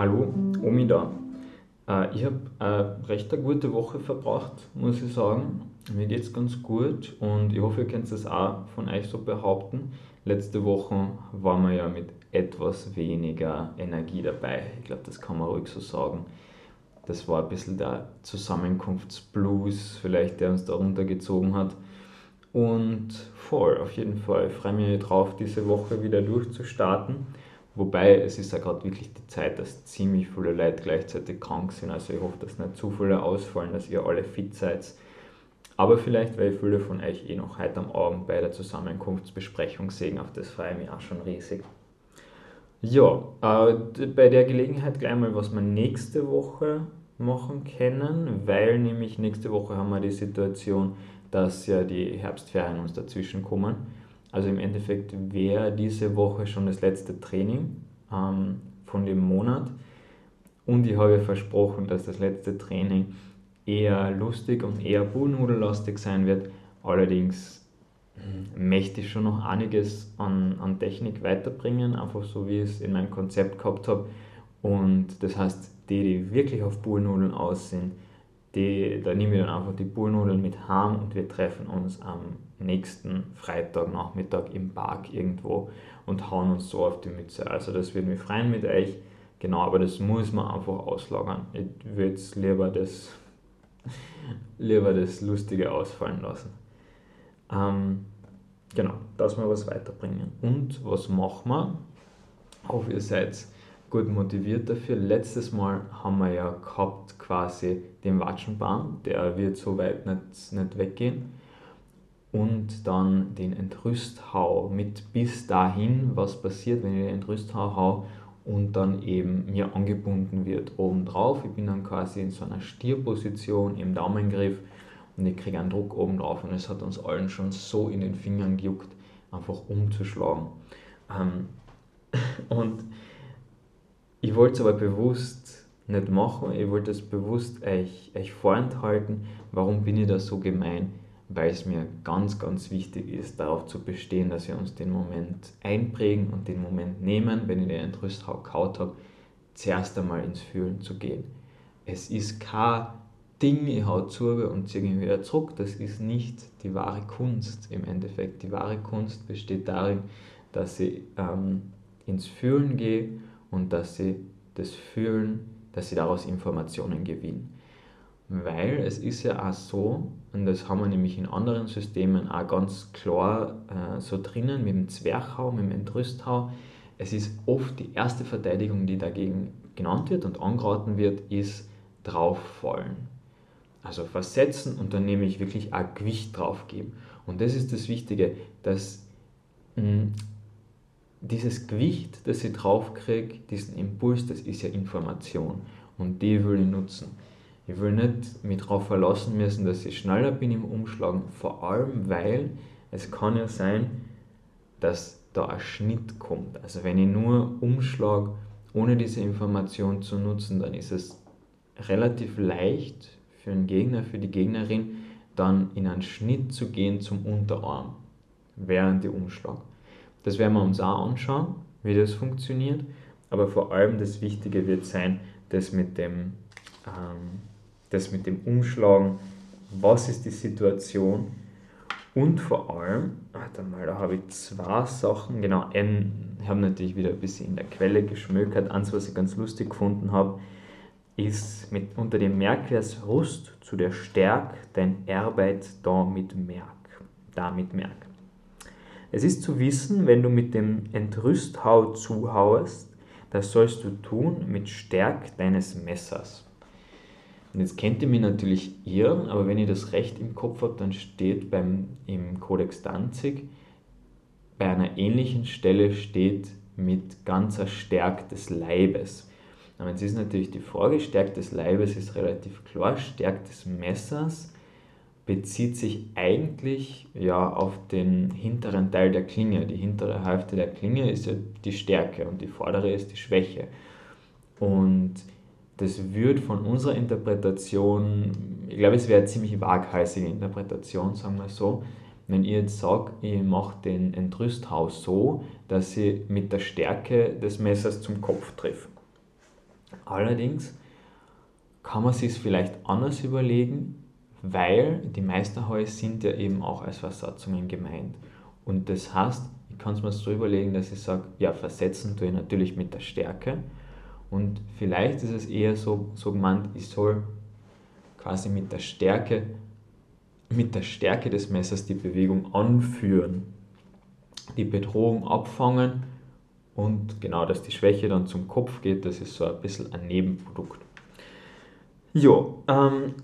Hallo, Omi da. Äh, ich habe eine recht eine gute Woche verbracht, muss ich sagen. Mir geht es ganz gut und ich hoffe, ihr könnt es auch von euch so behaupten. Letzte Woche waren wir ja mit etwas weniger Energie dabei. Ich glaube, das kann man ruhig so sagen. Das war ein bisschen der Zusammenkunftsblues, vielleicht, der uns da runtergezogen hat. Und voll, auf jeden Fall. Ich freue mich drauf, diese Woche wieder durchzustarten. Wobei es ist ja gerade wirklich die Zeit, dass ziemlich viele Leute gleichzeitig krank sind. Also ich hoffe, dass nicht zu viele ausfallen, dass ihr alle fit seid. Aber vielleicht, weil viele von euch eh noch heute am Abend bei der Zusammenkunftsbesprechung sehen, auf das freue ich mich auch schon riesig. Ja, äh, bei der Gelegenheit gleich mal, was wir nächste Woche machen können, weil nämlich nächste Woche haben wir die Situation, dass ja die Herbstferien uns dazwischen kommen. Also im Endeffekt wäre diese Woche schon das letzte Training ähm, von dem Monat. Und ich habe versprochen, dass das letzte Training eher lustig und eher bullnudellastig sein wird. Allerdings möchte ich schon noch einiges an, an Technik weiterbringen, einfach so wie ich es in meinem Konzept gehabt habe. Und das heißt, die, die wirklich auf Bullnudeln aussehen, die, da nehmen wir dann einfach die Bullnudeln mit heim und wir treffen uns am nächsten Freitagnachmittag im Park irgendwo und hauen uns so auf die Mütze. Also das würde mich freuen mit euch. Genau, aber das muss man einfach auslagern. Ich würde es lieber das, lieber das Lustige ausfallen lassen. Ähm, genau, dass wir was weiterbringen. Und was machen wir? Ich hoffe, ihr seid gut motiviert dafür. Letztes Mal haben wir ja gehabt quasi den Watschenbahn, der wird so weit nicht, nicht weggehen. Und dann den Entrüsthau mit bis dahin, was passiert, wenn ich den Entrüsthau hau und dann eben mir angebunden wird obendrauf. Ich bin dann quasi in so einer Stierposition im Daumengriff und ich kriege einen Druck oben drauf und es hat uns allen schon so in den Fingern gejuckt, einfach umzuschlagen. Ähm, und ich wollte es aber bewusst nicht machen, ich wollte es bewusst euch, euch vorenthalten. Warum bin ich da so gemein? Weil es mir ganz, ganz wichtig ist, darauf zu bestehen, dass wir uns den Moment einprägen und den Moment nehmen, wenn ich den Entrüsthau kaut habe, zuerst einmal ins Fühlen zu gehen. Es ist kein Ding, ich hau zu und ziehe ihn wieder zurück. Das ist nicht die wahre Kunst im Endeffekt. Die wahre Kunst besteht darin, dass ich ähm, ins Fühlen gehe und dass sie das fühlen, dass sie daraus Informationen gewinnen. Weil es ist ja auch so, und das haben wir nämlich in anderen Systemen auch ganz klar äh, so drinnen, mit dem Zwerchhau, mit dem Entrüsthau, es ist oft die erste Verteidigung, die dagegen genannt wird und angeraten wird, ist drauffallen. Also versetzen und dann nämlich wirklich ein Gewicht drauf geben. Und das ist das Wichtige, dass mh, dieses Gewicht, das ich draufkriege, diesen Impuls, das ist ja Information und die will ich nutzen. Ich will nicht mich darauf verlassen müssen, dass ich schneller bin im Umschlagen, vor allem weil es kann ja sein, dass da ein Schnitt kommt. Also wenn ich nur umschlage, ohne diese Information zu nutzen, dann ist es relativ leicht für den Gegner, für die Gegnerin, dann in einen Schnitt zu gehen zum Unterarm während ich umschlage. Das werden wir uns auch anschauen, wie das funktioniert. Aber vor allem das Wichtige wird sein, das mit dem, ähm, das mit dem Umschlagen, was ist die Situation und vor allem, warte mal, da habe ich zwei Sachen, genau, ein, ich habe natürlich wieder ein bisschen in der Quelle geschmökert. Eins, was ich ganz lustig gefunden habe, ist mit, unter dem Merkvers Rust zu der Stärk dein Arbeit da mit Merk, damit Merk. Es ist zu wissen, wenn du mit dem Entrüsthau zuhauest, das sollst du tun mit Stärk deines Messers. Und jetzt kennt ihr mich natürlich irren, aber wenn ihr das Recht im Kopf habt, dann steht beim, im Kodex Danzig, bei einer ähnlichen Stelle steht mit ganzer Stärk des Leibes. Aber jetzt ist natürlich die Frage, Stärk des Leibes ist relativ klar, Stärk des Messers bezieht sich eigentlich ja auf den hinteren Teil der Klinge. Die hintere Hälfte der Klinge ist ja die Stärke und die vordere ist die Schwäche. Und das wird von unserer Interpretation, ich glaube, es wäre eine ziemlich waghalsige Interpretation, sagen wir so, wenn ihr jetzt sagt, ihr macht den Entrüsthaus so, dass sie mit der Stärke des Messers zum Kopf trifft. Allerdings kann man sich es vielleicht anders überlegen, weil die Meisterhaue sind ja eben auch als Versatzungen gemeint. Und das heißt, ich kann es mir so überlegen, dass ich sage, ja, versetzen tue ich natürlich mit der Stärke. Und vielleicht ist es eher so, so gemeint, ich soll quasi mit der Stärke, mit der Stärke des Messers die Bewegung anführen, die Bedrohung abfangen und genau, dass die Schwäche dann zum Kopf geht, das ist so ein bisschen ein Nebenprodukt. Jo, ähm,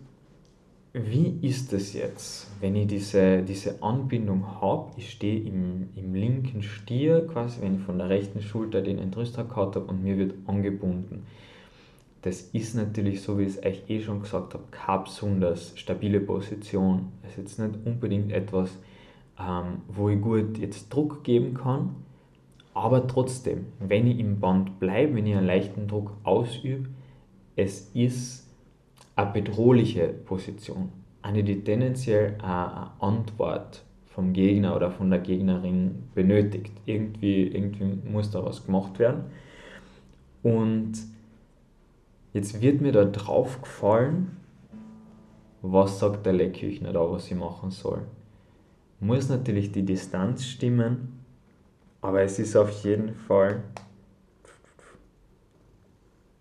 wie ist es jetzt, wenn ich diese, diese Anbindung habe? Ich stehe im, im linken Stier, quasi, wenn ich von der rechten Schulter den Entrüster gehabt habe und mir wird angebunden. Das ist natürlich, so wie ich es euch eh schon gesagt habe, keine besonders stabile Position. Es ist jetzt nicht unbedingt etwas, ähm, wo ich gut jetzt Druck geben kann, aber trotzdem, wenn ich im Band bleibe, wenn ich einen leichten Druck ausübe, es ist eine bedrohliche Position, eine, die tendenziell eine Antwort vom Gegner oder von der Gegnerin benötigt. Irgendwie, irgendwie muss da was gemacht werden. Und jetzt wird mir da drauf gefallen, was sagt der Leckküchner da, was ich machen soll. Muss natürlich die Distanz stimmen, aber es ist auf jeden Fall.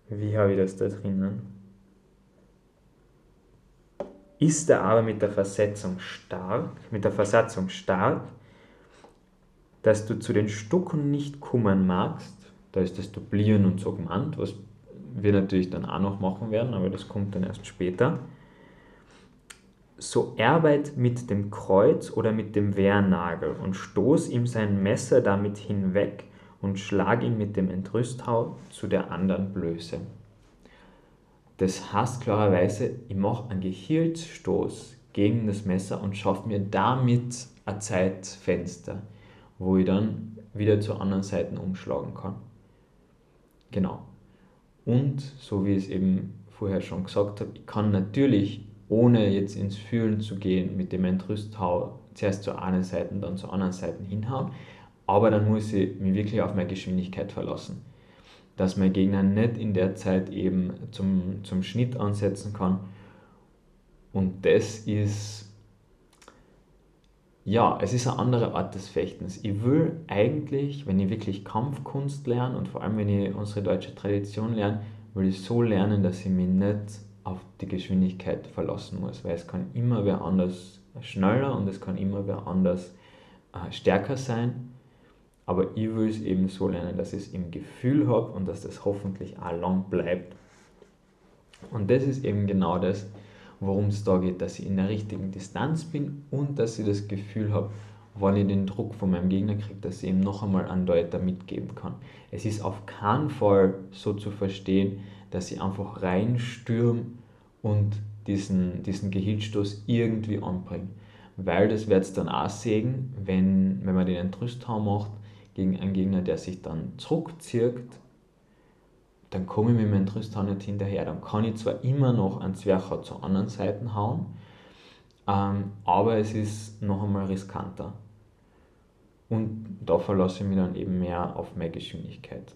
Wie habe ich das da drinnen? Ist er aber mit der Versetzung stark, mit der Versatzung stark, dass du zu den Stucken nicht kummern magst, da ist das Duplieren und so gemeint, was wir natürlich dann auch noch machen werden, aber das kommt dann erst später. So arbeit mit dem Kreuz oder mit dem Wehrnagel und stoß ihm sein Messer damit hinweg und schlag ihn mit dem Entrüsthau zu der anderen Blöße. Das heißt klarerweise, ich mache einen Gehirnstoß gegen das Messer und schaffe mir damit ein Zeitfenster, wo ich dann wieder zur anderen Seite umschlagen kann. Genau. Und so wie ich es eben vorher schon gesagt habe, ich kann natürlich, ohne jetzt ins Fühlen zu gehen, mit dem Entrüsthau zuerst zur einen Seite, dann zur anderen Seite hinhauen, aber dann muss ich mich wirklich auf meine Geschwindigkeit verlassen dass mein Gegner nicht in der Zeit eben zum, zum Schnitt ansetzen kann. Und das ist, ja, es ist eine andere Art des Fechtens. Ich will eigentlich, wenn ich wirklich Kampfkunst lerne und vor allem wenn ich unsere deutsche Tradition lerne, will ich so lernen, dass ich mich nicht auf die Geschwindigkeit verlassen muss, weil es kann immer wer anders schneller und es kann immer wer anders äh, stärker sein. Aber ich will es eben so lernen, dass ich es im Gefühl habe und dass das hoffentlich auch lang bleibt. Und das ist eben genau das, worum es da geht, dass ich in der richtigen Distanz bin und dass ich das Gefühl habe, wenn ich den Druck von meinem Gegner kriege, dass ich ihm noch einmal einen Deuter mitgeben kann. Es ist auf keinen Fall so zu verstehen, dass ich einfach reinstürme und diesen, diesen Gehilstoß irgendwie anbringe. Weil das wird es dann auch sehen, wenn, wenn man den Entrüsthau macht, gegen einen Gegner, der sich dann zurückzieht, dann komme ich mit meinem Tristan nicht hinterher. Dann kann ich zwar immer noch einen Zwercher zur anderen Seite hauen, ähm, aber es ist noch einmal riskanter. Und da verlasse ich mich dann eben mehr auf meine Geschwindigkeit.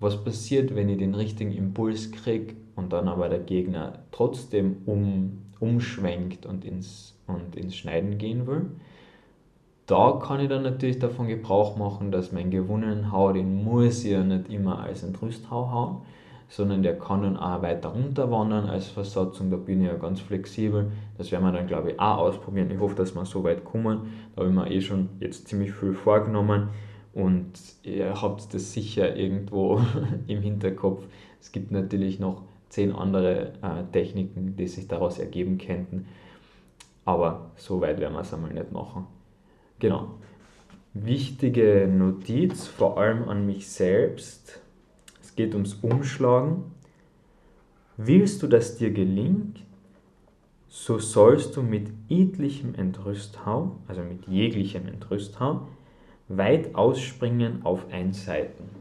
Was passiert, wenn ich den richtigen Impuls kriege und dann aber der Gegner trotzdem um, umschwenkt und ins, und ins Schneiden gehen will? Da kann ich dann natürlich davon Gebrauch machen, dass mein gewonnenen Hau, den muss ich ja nicht immer als ein Trüsthau hauen, sondern der kann dann auch weiter runterwandern als Versatzung. Da bin ich ja ganz flexibel. Das werden wir dann, glaube ich, auch ausprobieren. Ich hoffe, dass wir so weit kommen. Da habe ich mir eh schon jetzt ziemlich viel vorgenommen und ihr habt das sicher irgendwo im Hinterkopf. Es gibt natürlich noch zehn andere äh, Techniken, die sich daraus ergeben könnten. Aber so weit werden wir es einmal nicht machen. Genau. Wichtige Notiz, vor allem an mich selbst. Es geht ums Umschlagen. Willst du, dass dir gelingt, so sollst du mit etlichem Entrüsthau, also mit jeglichem Entrüsthau, weit ausspringen auf ein Seiten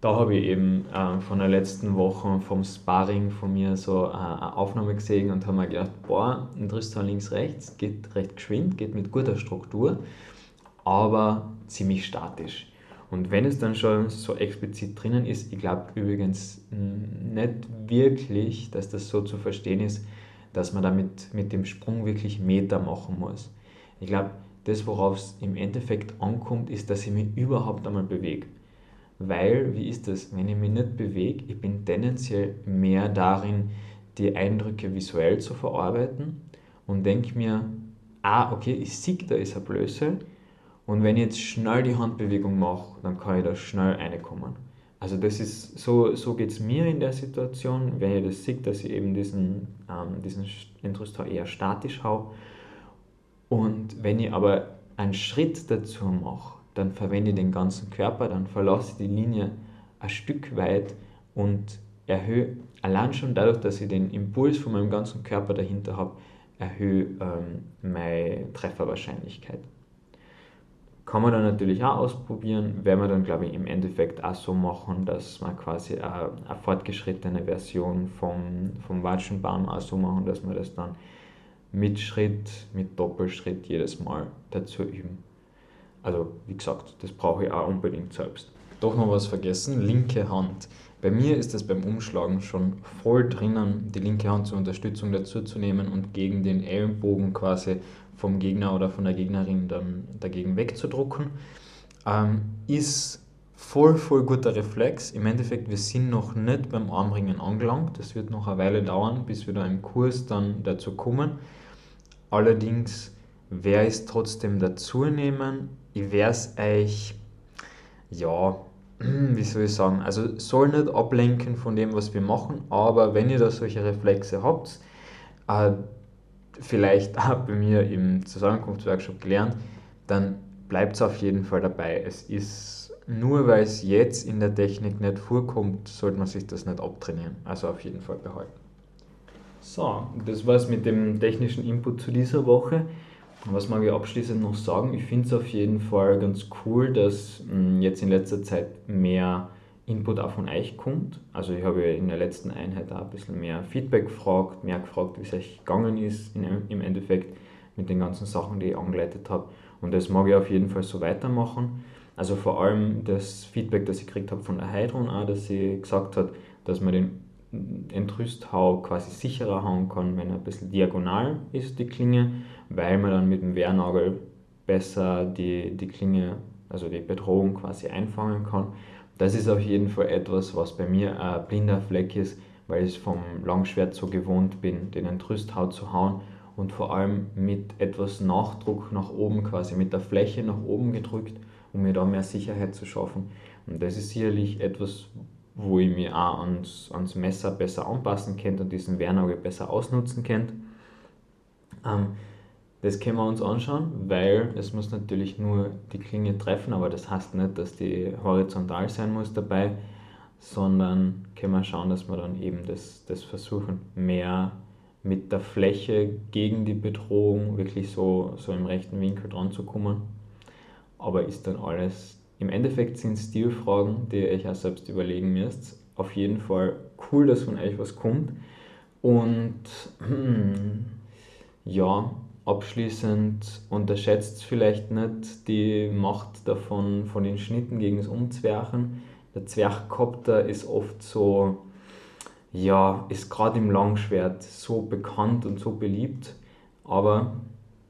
da habe ich eben äh, von der letzten Woche vom Sparring von mir so äh, eine Aufnahme gesehen und habe mir gedacht, boah, ein Tristan links, rechts, geht recht geschwind, geht mit guter Struktur, aber ziemlich statisch. Und wenn es dann schon so explizit drinnen ist, ich glaube übrigens nicht wirklich, dass das so zu verstehen ist, dass man damit mit dem Sprung wirklich Meter machen muss. Ich glaube, das, worauf es im Endeffekt ankommt, ist, dass ich mich überhaupt einmal bewege. Weil, wie ist das, wenn ich mich nicht bewege, ich bin tendenziell mehr darin, die Eindrücke visuell zu verarbeiten und denke mir, ah, okay, ich sehe, da ist eine Blöße und wenn ich jetzt schnell die Handbewegung mache, dann kann ich da schnell reinkommen. Also das ist, so, so geht es mir in der Situation, wenn ich das sehe, dass ich eben diesen, ähm, diesen Intrustor eher statisch haue. Und wenn ich aber einen Schritt dazu mache, dann verwende ich den ganzen Körper, dann verlasse ich die Linie ein Stück weit und erhöhe, allein schon dadurch, dass ich den Impuls von meinem ganzen Körper dahinter habe, erhöhe ähm, meine Trefferwahrscheinlichkeit. Kann man dann natürlich auch ausprobieren, werden wir dann, glaube ich, im Endeffekt auch so machen, dass man quasi eine, eine fortgeschrittene Version vom, vom Watschenbaum auch so machen, dass wir das dann mit Schritt, mit Doppelschritt jedes Mal dazu üben. Also, wie gesagt, das brauche ich auch unbedingt selbst. Doch noch was vergessen, linke Hand. Bei mir ist es beim Umschlagen schon voll drinnen, die linke Hand zur Unterstützung dazu zu nehmen und gegen den Ellenbogen quasi vom Gegner oder von der Gegnerin dann dagegen wegzudrucken. Ähm, ist voll, voll guter Reflex. Im Endeffekt, wir sind noch nicht beim Armringen angelangt. Das wird noch eine Weile dauern, bis wir da im Kurs dann dazu kommen. Allerdings ich es trotzdem dazu nehmen. Ich werde es euch, ja, wie soll ich sagen, also soll nicht ablenken von dem, was wir machen, aber wenn ihr da solche Reflexe habt, äh, vielleicht auch bei mir im Zusammenkunftsworkshop gelernt, dann bleibt es auf jeden Fall dabei. Es ist nur weil es jetzt in der Technik nicht vorkommt, sollte man sich das nicht abtrainieren. Also auf jeden Fall behalten. So, das war es mit dem technischen Input zu dieser Woche. Was mag ich abschließend noch sagen? Ich finde es auf jeden Fall ganz cool, dass mh, hm, jetzt in letzter Zeit mehr Input auch von euch kommt. Also ich habe in der letzten Einheit auch ein bisschen mehr Feedback gefragt, mehr gefragt, wie es euch gegangen ist in, im Endeffekt mit den ganzen Sachen, die ich angeleitet habe. Und das mag ich auf jeden Fall so weitermachen. Also vor allem das Feedback, das ich gekriegt habe von der Heidrun auch, dass sie gesagt hat, dass man den Entrüsthau quasi sicherer hauen kann, wenn er ein bisschen diagonal ist, die Klinge, weil man dann mit dem Wehrnagel besser die, die Klinge, also die Bedrohung quasi einfangen kann. Das ist auf jeden Fall etwas, was bei mir ein blinder Fleck ist, weil ich vom Langschwert so gewohnt bin, den Entrüsthau zu hauen und vor allem mit etwas Nachdruck nach oben, quasi mit der Fläche nach oben gedrückt, um mir da mehr Sicherheit zu schaffen. Und das ist sicherlich etwas, wo ich mir auch ans, ans Messer besser anpassen könnte und diesen Wehrnagel besser ausnutzen könnte. Ähm, das können wir uns anschauen, weil es muss natürlich nur die Klinge treffen, aber das heißt nicht, dass die horizontal sein muss dabei, sondern können wir schauen, dass wir dann eben das, das versuchen, mehr mit der Fläche gegen die Bedrohung wirklich so, so im rechten Winkel dran zu kommen. Aber ist dann alles im Endeffekt sind Stilfragen, die ihr euch auch selbst überlegen müsst. Auf jeden Fall cool, dass von euch was kommt. Und hm, ja, abschließend unterschätzt vielleicht nicht die Macht davon von den Schnitten gegen das Umzwerchen. Der Zwerchkopter ist oft so, ja, ist gerade im Langschwert so bekannt und so beliebt, aber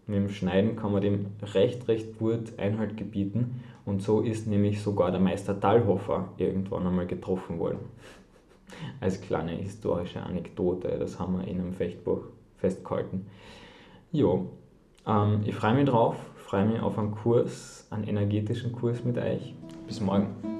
mit dem Schneiden kann man dem recht, recht gut Einhalt gebieten. Und so ist nämlich sogar der Meister Thalhofer irgendwann einmal getroffen worden. Als kleine historische Anekdote, das haben wir in einem Fechtbuch festgehalten. Jo, ähm, ich freue mich drauf, freue mich auf einen Kurs, einen energetischen Kurs mit euch. Bis morgen.